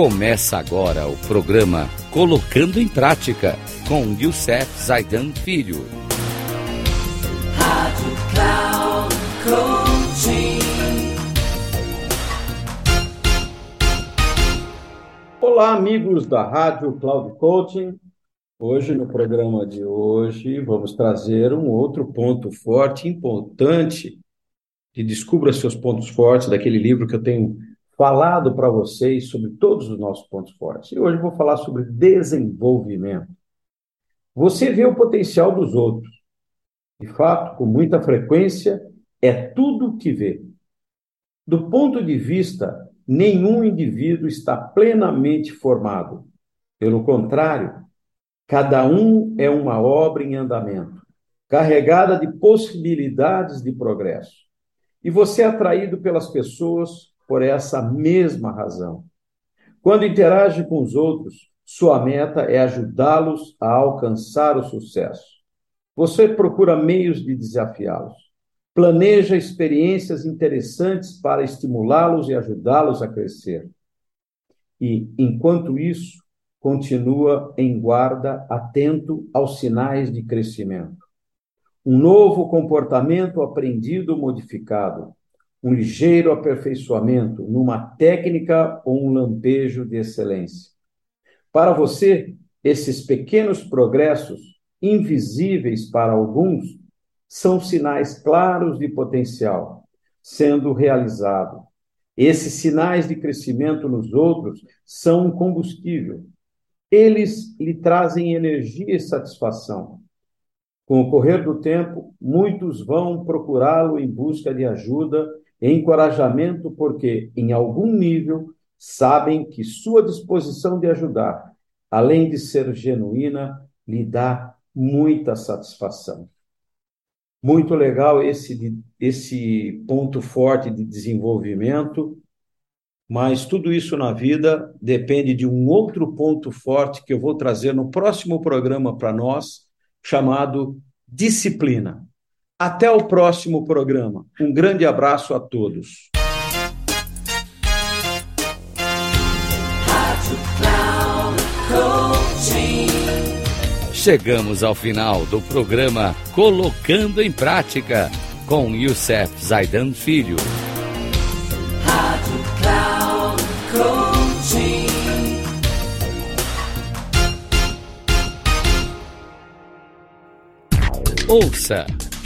Começa agora o programa Colocando em Prática com Youssef Zaidan Filho. Rádio Cloud Olá, amigos da Rádio Cloud Coaching. Hoje, no programa de hoje, vamos trazer um outro ponto forte, importante, que descubra seus pontos fortes, daquele livro que eu tenho falado para vocês sobre todos os nossos pontos fortes. E hoje eu vou falar sobre desenvolvimento. Você vê o potencial dos outros. De fato, com muita frequência, é tudo o que vê. Do ponto de vista, nenhum indivíduo está plenamente formado. Pelo contrário, cada um é uma obra em andamento, carregada de possibilidades de progresso. E você é atraído pelas pessoas por essa mesma razão. Quando interage com os outros, sua meta é ajudá-los a alcançar o sucesso. Você procura meios de desafiá-los. Planeja experiências interessantes para estimulá-los e ajudá-los a crescer. E, enquanto isso, continua em guarda, atento aos sinais de crescimento. Um novo comportamento aprendido modificado, um ligeiro aperfeiçoamento numa técnica ou um lampejo de excelência. Para você, esses pequenos progressos, invisíveis para alguns, são sinais claros de potencial sendo realizado. Esses sinais de crescimento nos outros são um combustível. Eles lhe trazem energia e satisfação. Com o correr do tempo, muitos vão procurá-lo em busca de ajuda encorajamento porque, em algum nível, sabem que sua disposição de ajudar, além de ser genuína, lhe dá muita satisfação. Muito legal esse, esse ponto forte de desenvolvimento, mas tudo isso na vida depende de um outro ponto forte que eu vou trazer no próximo programa para nós, chamado disciplina. Até o próximo programa. Um grande abraço a todos. Chegamos ao final do programa Colocando em Prática com Youssef Zaidan Filho. Rádio Cloud Coaching. Ouça